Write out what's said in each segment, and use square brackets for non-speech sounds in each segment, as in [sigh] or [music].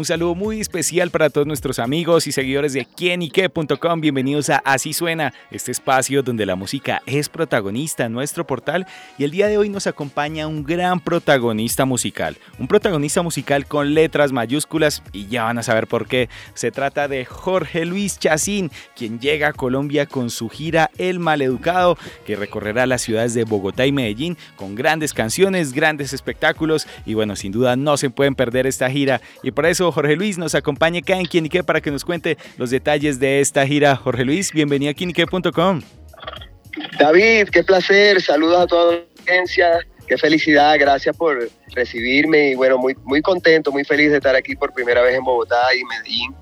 Un saludo muy especial para todos nuestros amigos y seguidores de quienique.com. Bienvenidos a Así Suena, este espacio donde la música es protagonista en nuestro portal. Y el día de hoy nos acompaña un gran protagonista musical. Un protagonista musical con letras mayúsculas y ya van a saber por qué. Se trata de Jorge Luis Chacín, quien llega a Colombia con su gira El Maleducado, que recorrerá las ciudades de Bogotá y Medellín con grandes canciones, grandes espectáculos. Y bueno, sin duda no se pueden perder esta gira. Y por eso Jorge Luis nos acompaña acá en Quienique para que nos cuente los detalles de esta gira. Jorge Luis, bienvenido a quienique.com. David, qué placer, saludos a toda la audiencia, qué felicidad, gracias por recibirme y bueno, muy, muy contento, muy feliz de estar aquí por primera vez en Bogotá y Medellín,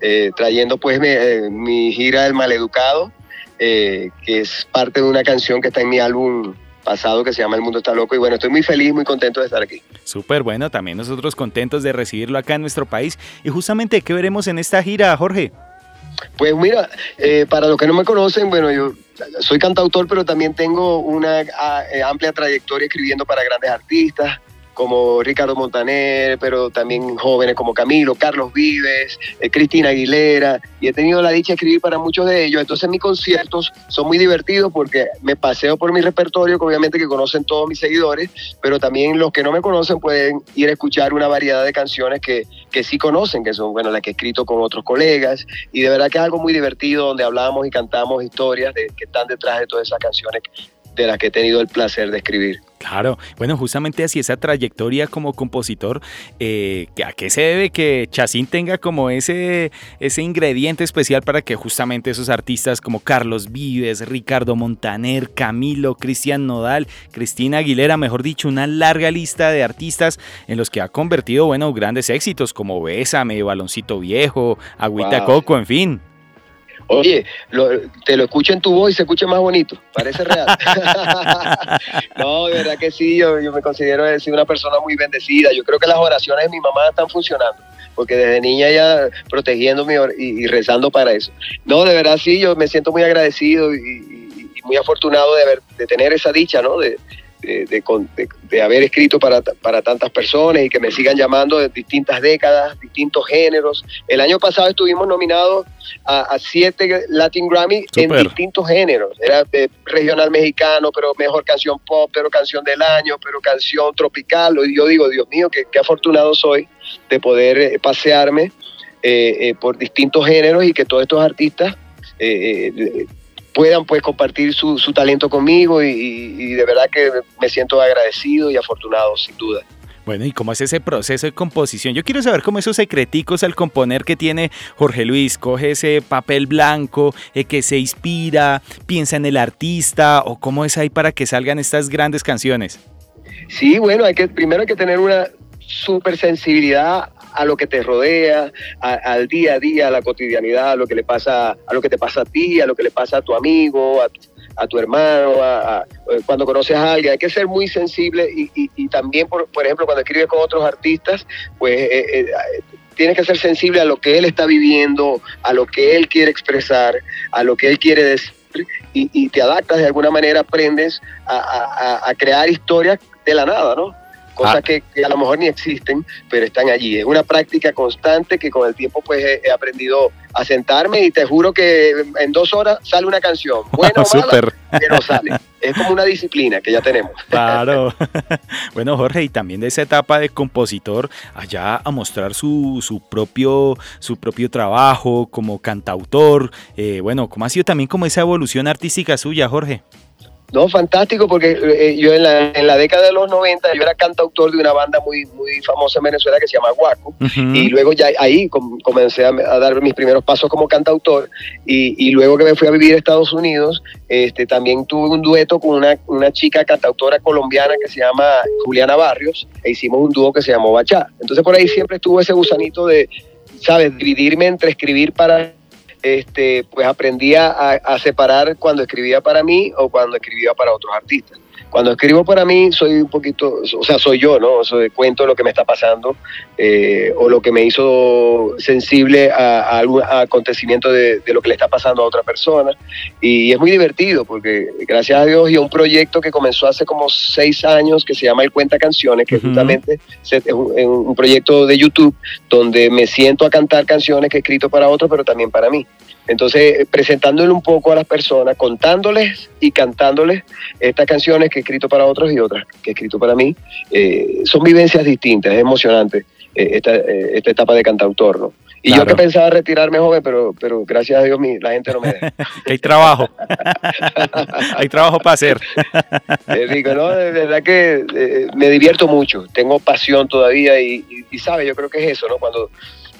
eh, trayendo pues eh, mi, gira del Maleducado, eh, que es parte de una canción que está en mi álbum pasado que se llama El Mundo está loco y bueno, estoy muy feliz, muy contento de estar aquí. Súper bueno, también nosotros contentos de recibirlo acá en nuestro país. Y justamente, ¿qué veremos en esta gira, Jorge? Pues mira, eh, para los que no me conocen, bueno, yo soy cantautor, pero también tengo una ah, eh, amplia trayectoria escribiendo para grandes artistas como Ricardo Montaner, pero también jóvenes como Camilo, Carlos Vives, eh, Cristina Aguilera, y he tenido la dicha de escribir para muchos de ellos. Entonces mis conciertos son muy divertidos porque me paseo por mi repertorio, que obviamente que conocen todos mis seguidores, pero también los que no me conocen pueden ir a escuchar una variedad de canciones que, que sí conocen, que son bueno, las que he escrito con otros colegas, y de verdad que es algo muy divertido donde hablamos y cantamos historias de, que están detrás de todas esas canciones de las que he tenido el placer de escribir. Claro, bueno, justamente así esa trayectoria como compositor, eh, ¿a qué se debe que Chacín tenga como ese, ese ingrediente especial para que justamente esos artistas como Carlos Vives, Ricardo Montaner, Camilo, Cristian Nodal, Cristina Aguilera, mejor dicho, una larga lista de artistas en los que ha convertido, bueno, grandes éxitos como Bésame, Baloncito Viejo, Agüita Coco, en fin. Oye, te lo escucho en tu voz y se escucha más bonito, parece real. [laughs] [laughs] no, de verdad que sí, yo, me considero decir una persona muy bendecida. Yo creo que las oraciones de mi mamá están funcionando, porque desde niña ya protegiéndome y, rezando para eso. No, de verdad sí, yo me siento muy agradecido y, muy afortunado de, haber, de tener esa dicha, ¿no? De, de, haber escrito para, para, tantas personas y que me sigan llamando de distintas décadas, distintos géneros. El año pasado estuvimos nominados a, siete Latin Grammy en distintos géneros. Era de regional mexicano, pero mejor canción pop, pero canción del año, pero canción tropical. Y yo digo, Dios mío, qué, afortunado soy de poder eh, pasearme eh, eh, por distintos géneros y que todos estos artistas puedan pues compartir su, su talento conmigo y, de verdad que me siento agradecido y afortunado sin duda. Bueno, ¿y cómo es ese proceso de composición? Yo quiero saber cómo esos secreticos al componer que tiene Jorge Luis, coge ese papel blanco, eh, que se inspira, piensa en el artista o cómo es ahí para que salgan estas grandes canciones. Sí, bueno, hay que primero hay que tener una super sensibilidad a lo que te rodea, al día a día, a la cotidianidad, a lo que le pasa, a lo que te pasa a ti, a lo que le pasa a tu amigo, a tu, hermano, cuando conoces a alguien. Hay que ser muy sensible y, también, por, ejemplo, cuando escribes con otros artistas, pues eh, eh, tienes que ser sensible a lo que él está viviendo, a lo que él quiere expresar, a lo que él quiere decir y, te adaptas de alguna manera, aprendes a crear historias de la nada, ¿no? Cosas ah. que, a lo mejor ni existen, pero están allí. Es una práctica constante que con el tiempo pues he, aprendido a sentarme y te juro que en dos horas sale una canción, [laughs] buena o mala, pero sale. Es como una disciplina que ya tenemos. [laughs] Claro. [laughs] bueno, Jorge, y también de esa etapa de compositor, allá a mostrar su, su propio, su propio trabajo como cantautor. Eh, bueno, ¿cómo ha sido también como esa evolución artística suya, Jorge? No, fantástico, porque eh, yo en la, en la, década de los 90 yo era cantautor de una banda muy, muy famosa en Venezuela que se llama Guaco, y luego ya ahí comencé a, dar mis primeros pasos como cantautor, y, y, luego que me fui a vivir a Estados Unidos, este, también tuve un dueto con una, una chica cantautora colombiana que se llama Juliana Barrios, e hicimos un dúo que se llamó Bachá. Entonces por ahí siempre estuvo ese gusanito de, ¿sabes?, dividirme entre escribir para este, pues aprendía a, separar cuando escribía para mí o cuando escribía para otros artistas. Cuando escribo para mí soy un poquito, o sea, soy yo, ¿no? Soy, cuento lo que me está pasando eh, o lo que me hizo sensible a, algún acontecimiento de, lo que le está pasando a otra persona. Y, es muy divertido porque gracias a Dios y a un proyecto que comenzó hace como seis años que se llama El Cuenta Canciones, que justamente es un proyecto de YouTube donde me siento a cantar canciones que he escrito para otros, pero también para mí. Entonces, presentándole un poco a las personas, contándoles y cantándoles estas canciones que he escrito para otros y otras que he escrito para mí, eh, son vivencias distintas, es emocionante eh, esta, eh, esta, etapa de cantautor, ¿no? Y yo que pensaba retirarme joven, pero, pero gracias a Dios la gente no me deja. [laughs] Hay trabajo. [laughs] Hay trabajo para hacer. [laughs] Es rico, ¿no? De verdad que me divierto mucho. Tengo pasión todavía y, y, ¿sabes? Yo creo que es eso, ¿no? Cuando,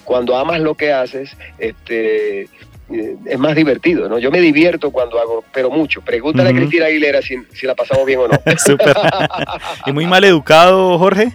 cuando amas lo que haces, este eh, es más divertido, ¿no? Yo me divierto cuando hago, pero mucho. Pregúntale a Cristina Aguilera si, la pasamos bien o no. [laughs] Súper. ¿Y muy mal educado, Jorge?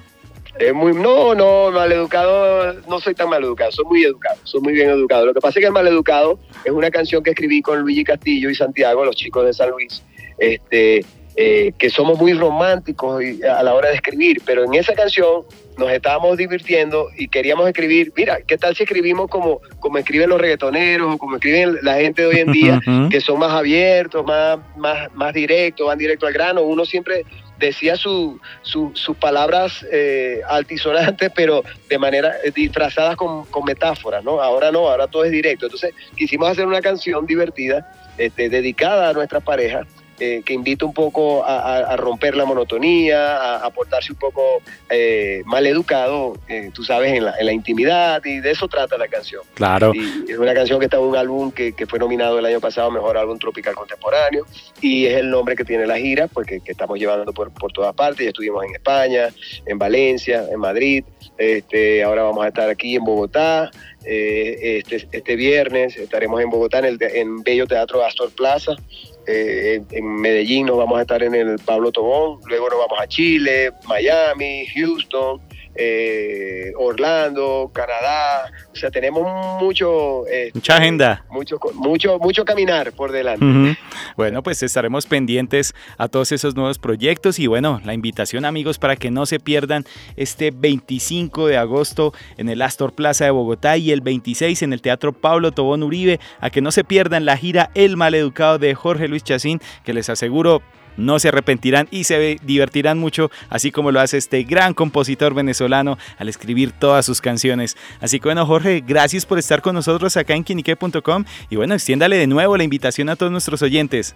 Es muy, no, no, mal educado, no soy tan mal educado, soy muy educado, soy muy bien educado. Lo que pasa es que el mal educado es una canción que escribí con Luigi Castillo y Santiago, los chicos de San Luis, este, eh, que somos muy románticos a la hora de escribir, pero en esa canción nos estábamos divirtiendo y queríamos escribir, mira, ¿qué tal si escribimos como, como escriben los reggaetoneros o como escriben la gente de hoy en día, que son más abiertos, más, más, más directos, van directo al grano? Uno siempre decía sus palabras eh, altisonantes, pero de manera eh, disfrazadas con, con, metáforas, ¿no? Ahora no, ahora todo es directo. Entonces quisimos hacer una canción divertida, este, dedicada a nuestra pareja, eh, que invita un poco a, romper la monotonía, a, portarse un poco eh, mal educado, eh, tú sabes, en la, intimidad, y de eso trata la canción. Claro. Y es una canción que está en un álbum que, fue nominado el año pasado Mejor Álbum Tropical Contemporáneo, y es el nombre que tiene la gira, porque que estamos llevando por, por todas partes, ya estuvimos en España, en Valencia, en Madrid, este, ahora vamos a estar aquí en Bogotá, este, este viernes estaremos en Bogotá en el en Bello Teatro Astor Plaza eh, en Medellín nos vamos a estar en el Pablo Tobón, luego nos vamos a Chile, Miami, Houston, eh, Orlando, Canadá. O sea, tenemos mucho... Este, Mucha agenda. Mucho, mucho, mucho caminar por delante. Bueno, pues estaremos pendientes a todos esos nuevos proyectos y bueno, la invitación amigos para que no se pierdan este 25 de agosto en el Astor Plaza de Bogotá y el 26 en el Teatro Pablo Tobón Uribe, a que no se pierdan la gira El Maleducado de Jorge Luis Chacín, que les aseguro no se arrepentirán y se divertirán mucho, así como lo hace este gran compositor venezolano al escribir todas sus canciones. Así que bueno, Jorge, gracias por estar con nosotros acá en quinique.com y bueno, extiéndale de nuevo la invitación a todos nuestros oyentes.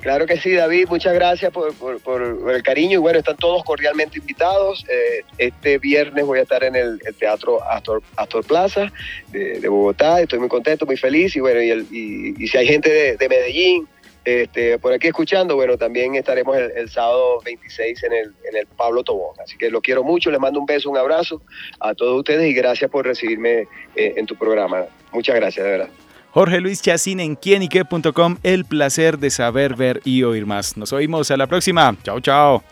Claro que sí, David, muchas gracias por, el cariño y bueno, están todos cordialmente invitados. Eh, este viernes voy a estar en el, Teatro Astor, Plaza de, Bogotá, estoy muy contento, muy feliz y bueno, y, si hay gente de Medellín, este, por aquí escuchando, bueno, también estaremos el, sábado 26 en el, en el Pablo Tobón. Así que lo quiero mucho, les mando un beso, un abrazo a todos ustedes y gracias por recibirme eh, en tu programa. Muchas gracias, de verdad. Jorge Luis Chacín en quienique.com, el placer de saber, ver y oír más. Nos oímos a la próxima. Chao, chao.